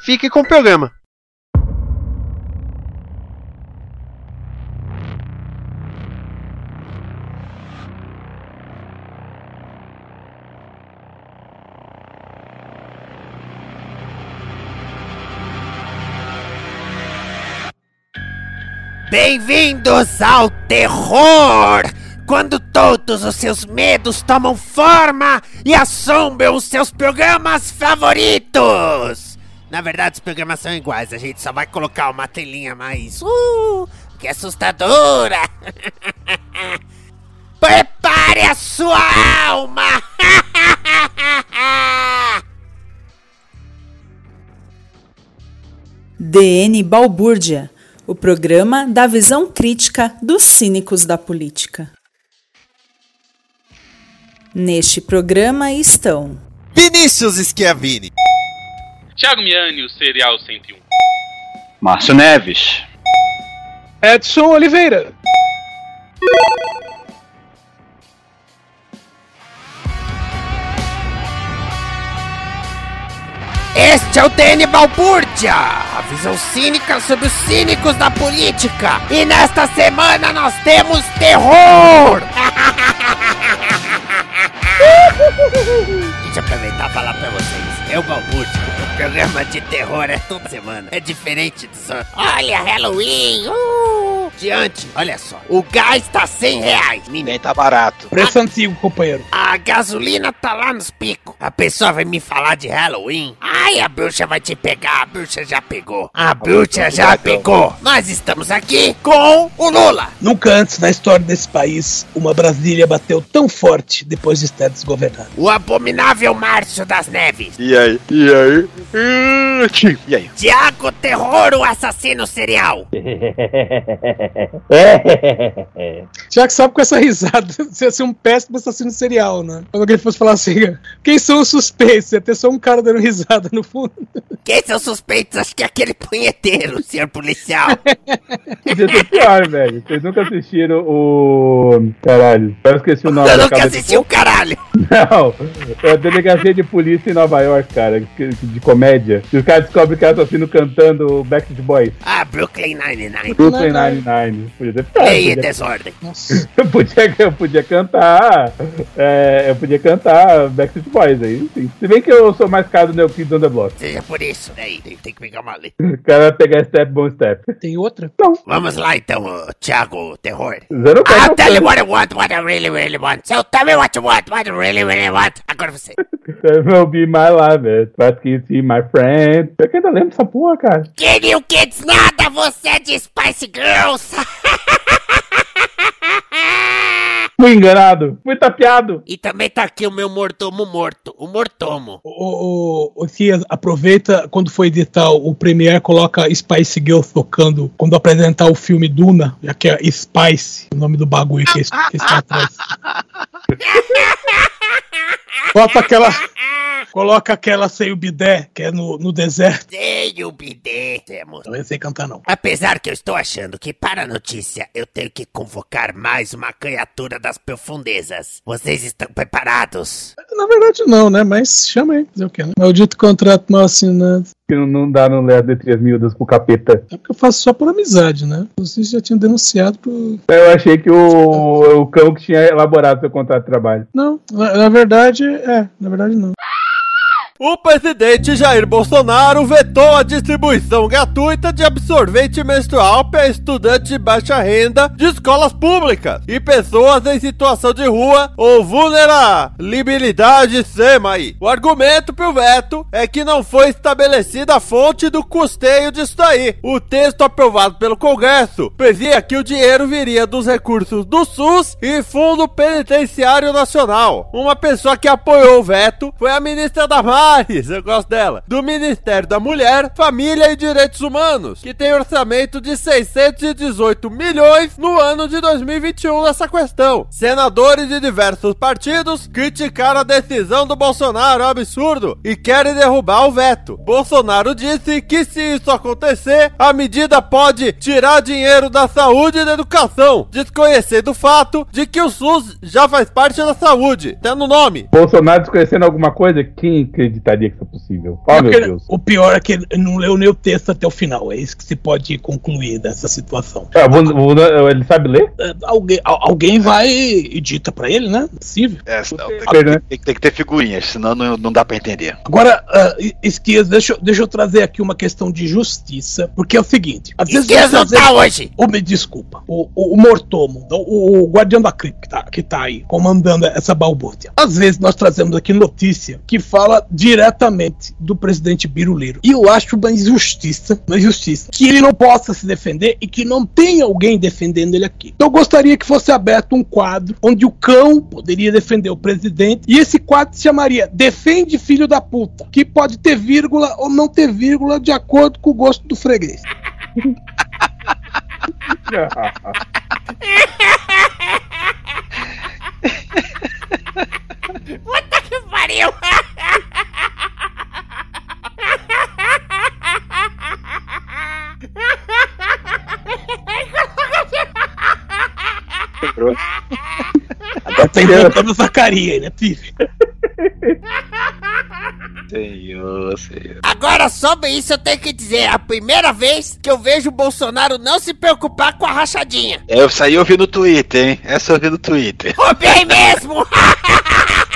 fique com o programa. Bem-vindos ao terror! Quando todos os seus medos tomam forma e assombram os seus programas favoritos! Na verdade, os programas são iguais, a gente só vai colocar uma telinha mais. Uh, que assustadora! Prepare a sua alma! DN Balbúrdia, o programa da visão crítica dos cínicos da política. Neste programa estão Vinícius Schiavini, Thiago Miani, o Serial 101. Márcio Neves. Edson Oliveira. Este é o DN Balbúrdia, a visão cínica sobre os cínicos da política. E nesta semana nós temos terror! Deixa eu aproveitar e falar pra vocês. Eu, Balbúrdia, o programa de terror é toda semana. É diferente dos outros. Olha, Halloween! Uh! Diante, olha só. O gás tá 100 reais. nem tá barato. Preço antigo, companheiro. A gasolina tá lá nos picos. A pessoa vai me falar de Halloween. Ai, a bruxa vai te pegar. A bruxa já pegou. A bruxa já pegou. Nós estamos aqui com o Lula. Nunca antes na história desse país uma Brasília bateu tão forte depois de estar desgovernada. O abominável Márcio das Neves. E aí? E aí? E aí? Tiago Terror, o assassino serial. Já que sabe com essa risada, você ia ser um péssimo assassino serial, né? Quando alguém fosse falar assim, quem são os suspeitos? Ia ter só um cara dando risada no fundo. Quem são suspeitos? Acho que é aquele punheteiro, senhor policial. Podia ser pior, velho. Vocês nunca assistiram o. Caralho, eu esqueci o nome. Eu da nunca de- assisti o caralho. Não, é a delegacia de polícia em Nova York, cara, de comédia. E os caras descobrem que é assassino cantando Backstreet Boys. Ah, Brooklyn Nine-Nine. Brooklyn Nine-Nine. Podia ser pior. E podia- desordem. Eu podia, eu podia cantar. é, eu podia cantar Backstreet Boys aí, sim. Se bem que eu sou mais caro do New Kids on the Block. Seja por isso. Daí, tem, tem que pegar uma letra. O cara vai pegar step bom step. Tem outra? Vamos lá então, Thiago Terror. Zero I'll I'll tell you what I want, what I really, really want. So tell me what you want, what you really, really want. Agora você. Will be my love, but can you see my friend? Eu que ainda lembro dessa porra, cara. Que New Kids nada, você é de Spice Girls. Fui enganado, fui tapeado. e também tá aqui o meu mortomo morto, o mortomo. O, o, o Cia, aproveita quando for editar o Premiere, coloca Spice Girl tocando quando apresentar o filme Duna, já que é Spice, o nome do bagulho que está atrás. Bota aquela. Coloca aquela sem o bidé, que é no, no deserto. Sei o bidê, temos. Não sei cantar, não. Apesar que eu estou achando que para a notícia eu tenho que convocar mais uma criatura das profundezas. Vocês estão preparados? Na verdade, não, né? Mas chama aí, fazer o quê? Né? Maldito contrato mal assinado. Que não, não dá no ler as letrinhas miúdas pro capeta. É porque eu faço só por amizade, né? Vocês já tinham denunciado pro. Eu achei que o, o cão que tinha elaborado seu contrato de trabalho. Não, na, na verdade, é. Na verdade, não. O presidente Jair Bolsonaro vetou a distribuição gratuita de absorvente menstrual para estudantes de baixa renda de escolas públicas e pessoas em situação de rua ou vulnerabilidade aí. O argumento pro veto é que não foi estabelecida a fonte do custeio disso daí. O texto aprovado pelo Congresso previa que o dinheiro viria dos recursos do SUS e Fundo Penitenciário Nacional. Uma pessoa que apoiou o veto foi a ministra da Mar Eu gosto dela, do Ministério da Mulher, Família e Direitos Humanos, que tem orçamento de 618 milhões no ano de 2021 nessa questão. Senadores de diversos partidos criticaram a decisão do Bolsonaro, é absurdo, e querem derrubar o veto. Bolsonaro disse que se isso acontecer, a medida pode tirar dinheiro da saúde e da educação, desconhecendo o fato de que o SUS já faz parte da saúde, tendo nome. Bolsonaro desconhecendo alguma coisa, quem acreditaria que isso é possível? Oh, meu Deus. O pior é que ele não leu nem o texto até o final. É isso que se pode concluir dessa situação. Ah, vou- vou- ele sabe ler? É, Alguém, al- alguém vai e dita pra ele, né? Não possível. É, senão tem, Sei, né? tem- tem que ter figurinhas, senão não, não dá pra entender. Agora, uh, Esquias, deixa, eu- deixa eu trazer aqui uma questão de justiça, porque é o seguinte: às vezes. Esquias nós não tá trazemos- hoje. Oh, me desculpa, o, o, o mortomo, o, o guardião da cripta que tá, que aí, comandando essa balbúrdia. Às vezes nós trazemos aqui notícia que fala diretamente do presidente Biruleiro. E eu acho uma injustiça, uma injustiça, que ele não possa se defender e que não tenha alguém defendendo ele aqui. Então eu gostaria que fosse aberto um quadro onde o cão poderia defender o presidente e esse quadro se chamaria Defende Filho da Puta, que pode ter vírgula ou não ter vírgula de acordo com o gosto do freguês. tá inventando Zacaria aí, né, Tiff? Senhor, senhor. Agora, sobre isso, eu tenho que dizer: é a primeira vez que eu vejo o Bolsonaro não se preocupar com a rachadinha. É, eu vi no Twitter, hein? Essa eu vi no Twitter. Roubei mesmo!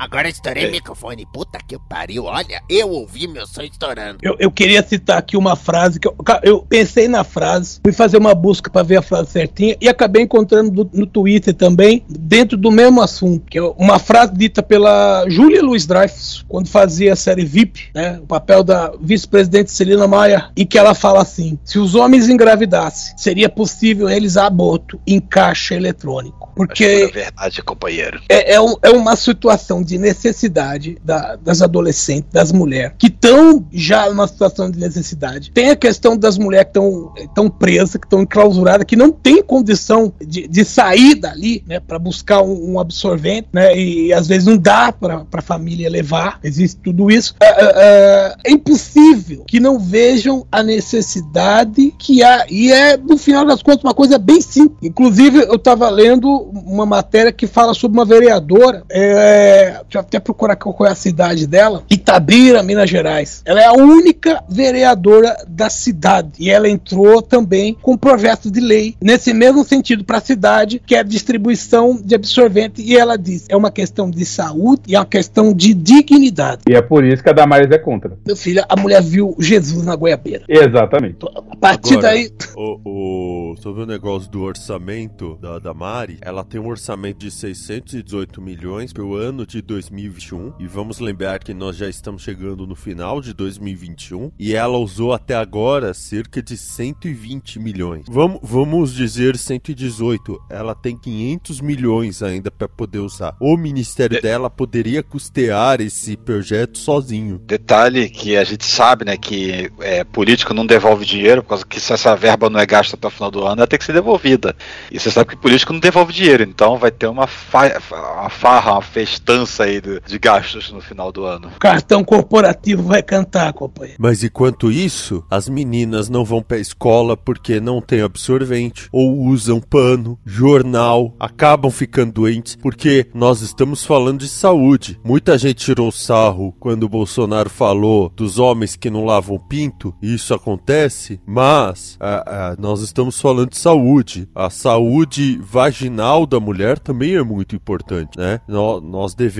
Agora estourei o microfone. Puta que pariu. Olha, eu ouvi meu som estourando. Eu, eu queria citar aqui uma frase que eu, eu pensei na frase, fui fazer uma busca pra ver a frase certinha e acabei encontrando do- no Twitter também, dentro do mesmo assunto, que é uma frase dita pela Júlia Luiz Dreyfus, quando fazia a série VIP, né, o papel da vice-presidente Celina Maia, e que ela fala assim: se os homens engravidassem, seria possível realizar aborto em caixa eletrônico. Acho Porque que é verdade, companheiro. é, é um- é uma situação de necessidade da- das adolescentes, das mulheres, que estão já numa situação de necessidade. Tem a questão das mulheres que estão presas, que estão enclausuradas, que não tem condição de, de sair dali, né, para buscar um, um absorvente, né, e às vezes não dá para a família levar, existe tudo isso. É, é, é, é impossível que não vejam a necessidade que há, e é, no final das contas, uma coisa bem simples. Inclusive, eu estava lendo uma matéria que fala sobre uma vereadora, é, deixa eu até procurar qual é a cidade dela, Itabira, Minas Gerais. Ela é a única vereadora da cidade e ela entrou também com projetos de lei nesse mesmo sentido para a cidade, que é a distribuição de absorvente. E ela diz: é uma questão de saúde e é uma questão de dignidade. E é por isso que a Damares é contra. Meu filho, a mulher viu Jesus na goiabeira. Exatamente. A partir Agora, daí. O, o, sobre o negócio do orçamento da, da Mari, ela tem um orçamento de 618 milhões para o ano de 2021. E vamos lembrar que nós já estamos chegando no final de 2021. E ela usou até agora cerca de 120 milhões. Vamos, vamos dizer 118. Ela tem 500 milhões ainda para poder usar. O ministério dela poderia custear esse projeto sozinho. Detalhe que a gente sabe, né, que é, político não devolve dinheiro, por causa que se essa verba não é gasta até o final do ano, ela tem que ser devolvida. E você sabe que político não devolve dinheiro, então vai ter uma, fa uma farra, uma festança aí de, de gastos no final do ano. Cartão corporativo vai cantar, companheiro. Mas enquanto isso, as meninas não vão pra escola porque não tem absorvente, ou usam pano, jornal, acabam ficando doentes, porque nós estamos falando de saúde. Muita gente tirou sarro quando o Bolsonaro falou dos homens que não lavam pinto, e isso acontece, mas ah, ah, nós estamos falando de saúde. A saúde vaginal da mulher também é muito importante, né? Nó- Nós devemos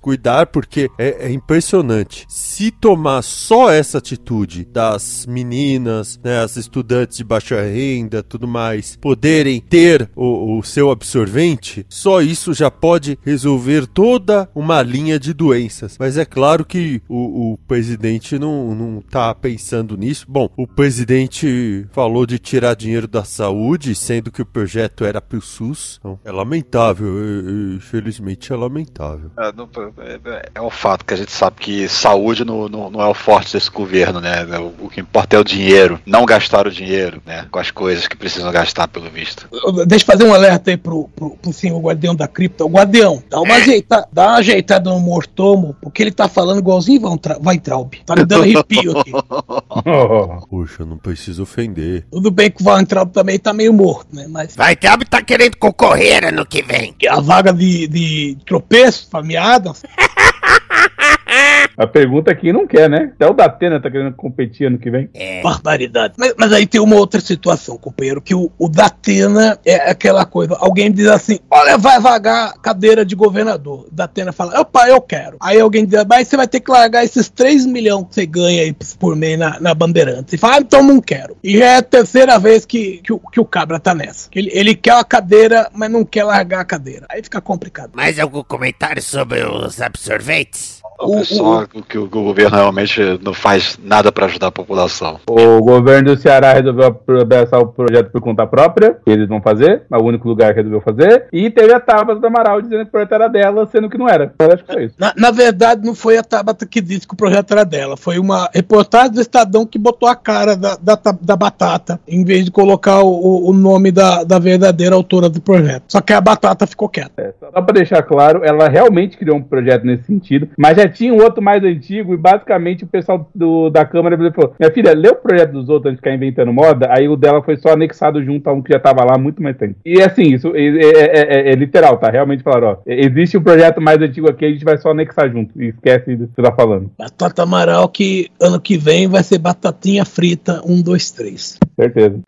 cuidar porque é, é impressionante. Se tomar só essa atitude das meninas, né, as estudantes de baixa renda, tudo mais, poderem ter o, o seu absorvente, só isso já pode resolver toda uma linha de doenças. Mas é claro que o, o presidente não, não tá pensando nisso. Bom, o presidente falou de tirar dinheiro da saúde, sendo que o projeto era pro SUS. Então, é lamentável, é- é- infelizmente é lamentável. É, não- é- é o fato que a gente sabe que saúde não, não, não é o forte desse governo, né? O, o que importa é o dinheiro, não gastar o dinheiro, né? Com as coisas que precisam gastar, pelo visto. Deixa eu fazer um alerta aí pro, pro, pro senhor guardião da cripta. O guardião, dá uma, ajeita, dá uma ajeitada no mortomo, porque ele tá falando igualzinho Van Tra- Weintraub. Tá me dando arrepio aqui. Poxa, não preciso ofender. Tudo bem que o Weintraub também tá meio morto, né? Mas Vai, Traub tá querendo concorrer ano que vem. a vaga de, de tropeço, fameada, A pergunta é quem não quer, né? Até o Datena tá querendo competir ano que vem. É. barbaridade. Mas, mas aí tem uma outra situação, companheiro, que o, o Datena é aquela coisa. Alguém diz assim: olha, vai vagar cadeira de governador. O Datena fala: opa, eu quero. Aí alguém diz: mas você vai ter que largar esses 3 milhões que você ganha aí por mês na, na Bandeirantes. Ele fala: ah, então não quero. E já é a terceira vez que, que, o, que o Cabra tá nessa. Ele, ele quer a cadeira, mas não quer largar a cadeira. Aí fica complicado. Mais algum comentário sobre os absorventes? O- o, que o governo realmente não faz nada pra ajudar a população. O governo do Ceará resolveu abraçar o projeto por conta própria, que eles vão fazer, é o único lugar que resolveu fazer. E teve a Tabata do Amaral dizendo que o projeto era dela, sendo que não era. Eu acho que foi isso. Na, na verdade, não foi a Tabata que disse que o projeto era dela. Foi uma reportagem do Estadão que botou a cara da, da, da Batata, em vez de colocar o, o nome da, da verdadeira autora do projeto. Só que a Batata ficou quieta. É, só pra deixar claro, ela realmente criou um projeto nesse sentido, mas já tinha um outro mais antigo e basicamente o pessoal do, da Câmara falou: Minha filha, lê o projeto dos outros antes de ficar inventando moda. Aí o dela foi só anexado junto a um que já tava lá há muito mais tempo. E assim, isso é, é- é- é literal, tá? Realmente falaram: ó, existe um projeto mais antigo aqui, a gente vai só anexar junto. E esquece do que você tá falando. Batata Amaral que ano que vem vai ser batatinha frita 1, 2, 3. Certeza.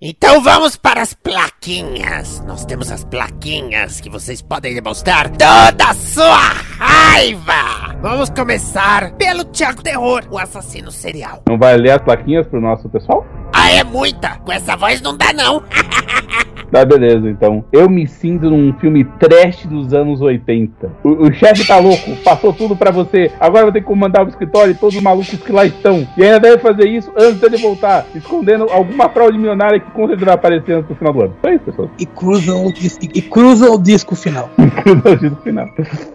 Então vamos para as plaquinhas. Nós temos as plaquinhas que vocês podem demonstrar toda a sua raiva. Vamos começar pelo Thiago Terror, o assassino serial. Não vai ler as plaquinhas pro nosso pessoal? Ah, é muita. Com essa voz não dá não. Tá, beleza, então. Eu me sinto num filme trash dos anos 80. O, o chefe tá louco, passou tudo pra você. Agora vai ter que comandar o escritório e todos os malucos que lá estão. E ainda deve fazer isso antes dele voltar, escondendo alguma fraude milionária que com certeza vai aparecer antes do final do ano. Só isso, pessoal. E cruzam o disco, e cruzam o disco final. no final.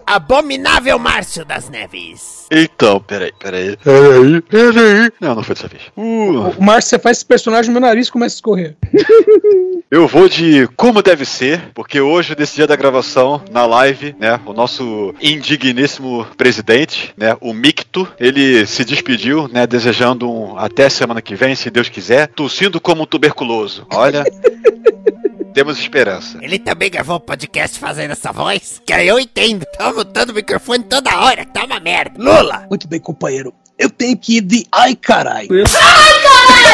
Abominável Márcio das Neves. Então, peraí, peraí. Peraí, peraí. Não, não foi dessa vez. Uh, O Márcio, você faz esse personagem, meu nariz começa a escorrer. eu vou de como deve ser, porque hoje, nesse dia da gravação, na live, né, o nosso indigníssimo presidente, né, o Micto, ele se despediu, né, desejando um até semana que vem, se Deus quiser, tossindo como um tuberculoso. Olha, temos esperança. Ele também gravou um podcast fazendo essa voz? Que aí eu entendo. Tá mutando o microfone toda hora, tá uma merda. Lula! Muito bem, companheiro. Eu tenho que ir de ai carai.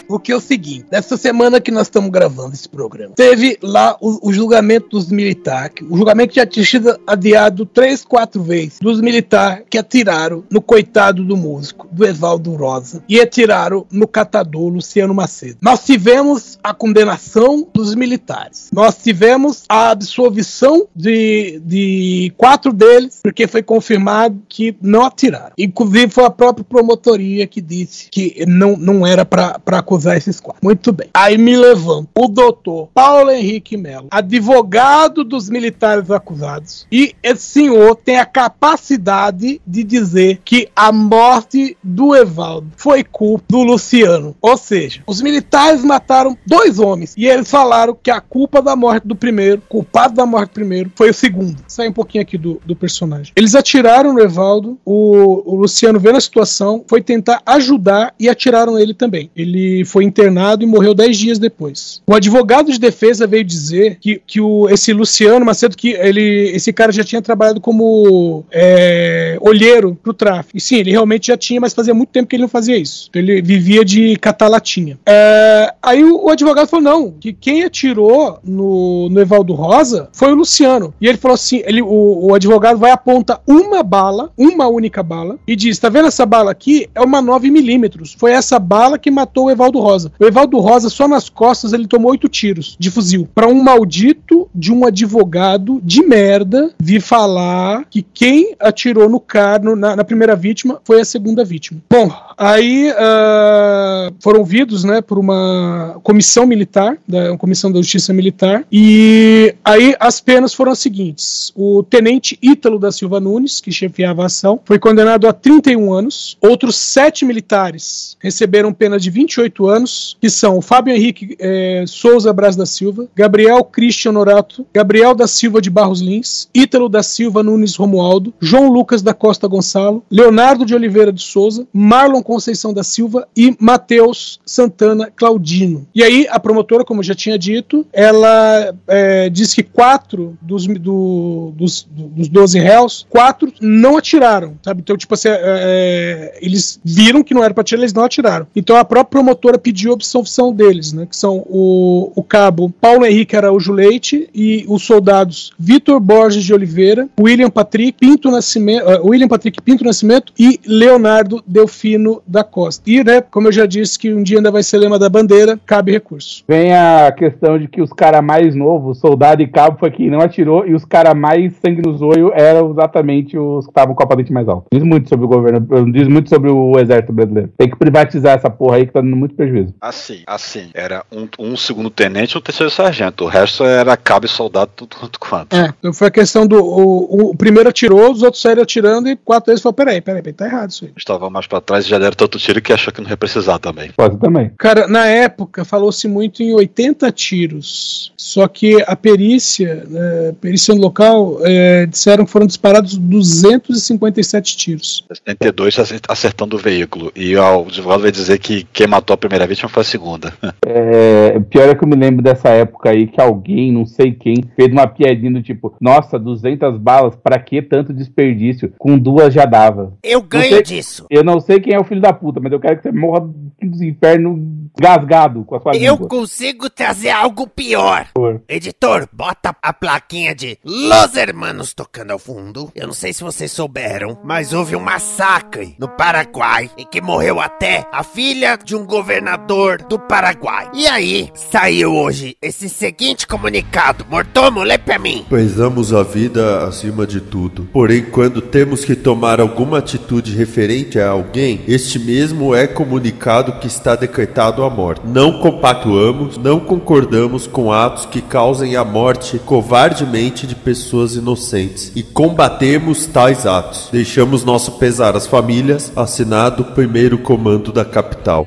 Porque é o seguinte, nessa semana que nós estamos gravando esse programa, teve lá o, o julgamento dos militares, o julgamento já tinha sido adiado três, quatro vezes, dos militares que atiraram no coitado do músico, do Evaldo Rosa, e atiraram no catador Luciano Macedo. Nós tivemos a condenação dos militares. Nós tivemos a absolvição de, de quatro deles, porque foi confirmado que não atiraram. Inclusive foi a própria promotoria que disse que não, não era para acusar esses quatro. Muito bem. Aí me levanto o doutor Paulo Henrique Melo, advogado dos militares acusados, e esse senhor tem a capacidade de dizer que a morte do Evaldo foi culpa do Luciano. Ou seja, os militares mataram dois homens e eles falaram que a culpa da morte do primeiro, culpado da morte do primeiro, foi o segundo. Sai um pouquinho aqui do, do personagem. Eles atiraram no Evaldo, o, o Luciano vendo a situação, foi tentar ajudar e atiraram ele também. Ele foi internado e morreu 10 dias depois. O advogado de defesa veio dizer que, que o, esse Luciano Macedo, que ele, esse cara já tinha trabalhado como é, olheiro pro tráfico. E sim, ele realmente já tinha, mas fazia muito tempo que ele não fazia isso. Então, ele vivia de catar latinha. É, aí o, o, advogado falou: não, que quem atirou no, no Evaldo Rosa foi o Luciano. E ele falou assim: ele, o, o advogado vai apontar uma bala, uma única bala, e diz: tá vendo essa bala aqui? É uma 9mm. Foi essa bala que matou o Evaldo Rosa. O Evaldo Rosa, só nas costas, ele tomou oito tiros de fuzil. Para um maldito de um advogado de merda vir falar que quem atirou no cara, no, na, na, primeira vítima, foi a segunda vítima. Bom, aí uh, foram ouvidos, né, por uma comissão militar, da uma comissão da justiça militar, e aí as penas foram as seguintes: o tenente Ítalo da Silva Nunes, que chefiava a ação, foi condenado a 31 anos. Outros sete militares receberam pena de 28 anos, que são o Fábio Henrique eh, Souza Braz da Silva, Gabriel Christian Norato, Gabriel da Silva de Barros Lins, Ítalo da Silva Nunes Romualdo, João Lucas da Costa Gonçalo, Leonardo de Oliveira de Souza, Marlon Conceição da Silva e Matheus Santana Claudino. E aí a promotora, como eu já tinha dito, ela é, diz que quatro dos, do, dos, dos 12 réus, quatro não atiraram, sabe? Então, tipo assim, é, é, eles viram que não era para atirar, eles não atiraram. Então a própria promotora pediu a absolvição deles, né? Que são o, o cabo Paulo Henrique Araújo Leite e os soldados Vitor Borges de Oliveira, William Patrick Pinto Nascimento, uh, William Patrick Pinto Nascimento e Leonardo Delfino da Costa. E, né, como eu já disse que um dia ainda vai ser lema da bandeira, cabe recurso. Vem a questão de que os caras mais novos, soldado e cabo, foi quem não atirou, e os caras mais sangue no zoio eram exatamente os que estavam com a patente mais alta. Diz muito sobre o governo, diz muito sobre o exército brasileiro. Tem que privatizar essa porra aí que tá dando muito prejuízo. Assim, assim, era um, um segundo tenente e um terceiro sargento. O resto era cabo e soldado, tudo quanto quanto. É, então foi a questão do. O, o primeiro atirou, os outros saíram atirando e quatro vezes falaram: peraí, peraí, peraí, tá errado isso aí. Estava mais pra trás e já deram tanto tiro que achou que não ia precisar também. Pode também. Cara, na época falou-se muito em 80 tiros. Só que a perícia, né, perícia no local, é, disseram que foram disparados 257 tiros. 72 acertando o veículo. E ó, o advogado vai dizer que quem matou a primeira vítima foi a segunda. É, pior é que eu me lembro dessa época aí que alguém, não sei quem, fez uma piadinha do tipo: Nossa, 200 balas, pra que tanto desperdício? Com duas já dava. Eu ganho sei, disso. Eu não sei quem é o filho da puta, mas eu quero que você morra dos infernos gasgado com a sua Eu língua. consigo trazer algo pior. Por. Editor, bota a plaquinha de Los Hermanos tocando ao fundo. Eu não sei se vocês souberam, mas houve um massacre no Paraguai em que morreu até a filha de um governador do Paraguai. E aí, saiu hoje esse seguinte comunicado. Mortomo, lê pra mim. Prezamos a vida acima de tudo. Porém, quando temos que tomar alguma atitude referente a alguém, este mesmo é comunicado que está decretado a morte. Não compactuamos, não concordamos com atos que causem a morte covardemente de pessoas inocentes e combatemos tais atos. Deixamos nosso pesar às famílias, assinado o primeiro comando da capital.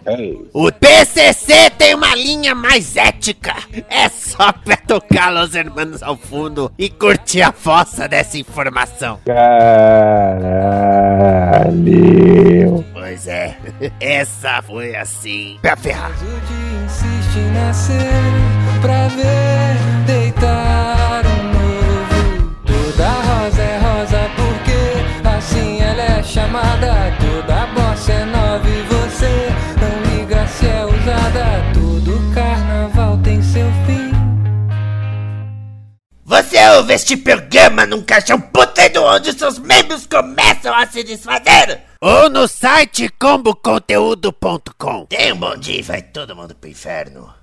O PCC tem uma linha mais ética. É só pra tocar Los Hermanos ao fundo e curtir a fossa dessa informação. Caralho. Pois é, essa foi assim pra ferrar. O dia insiste em nascer pra ver deitar Ouve este programa num caixão putrido onde seus membros começam a se desfazer? Ou no site comboconteúdo.com. Tenha um bom dia vai todo mundo pro inferno.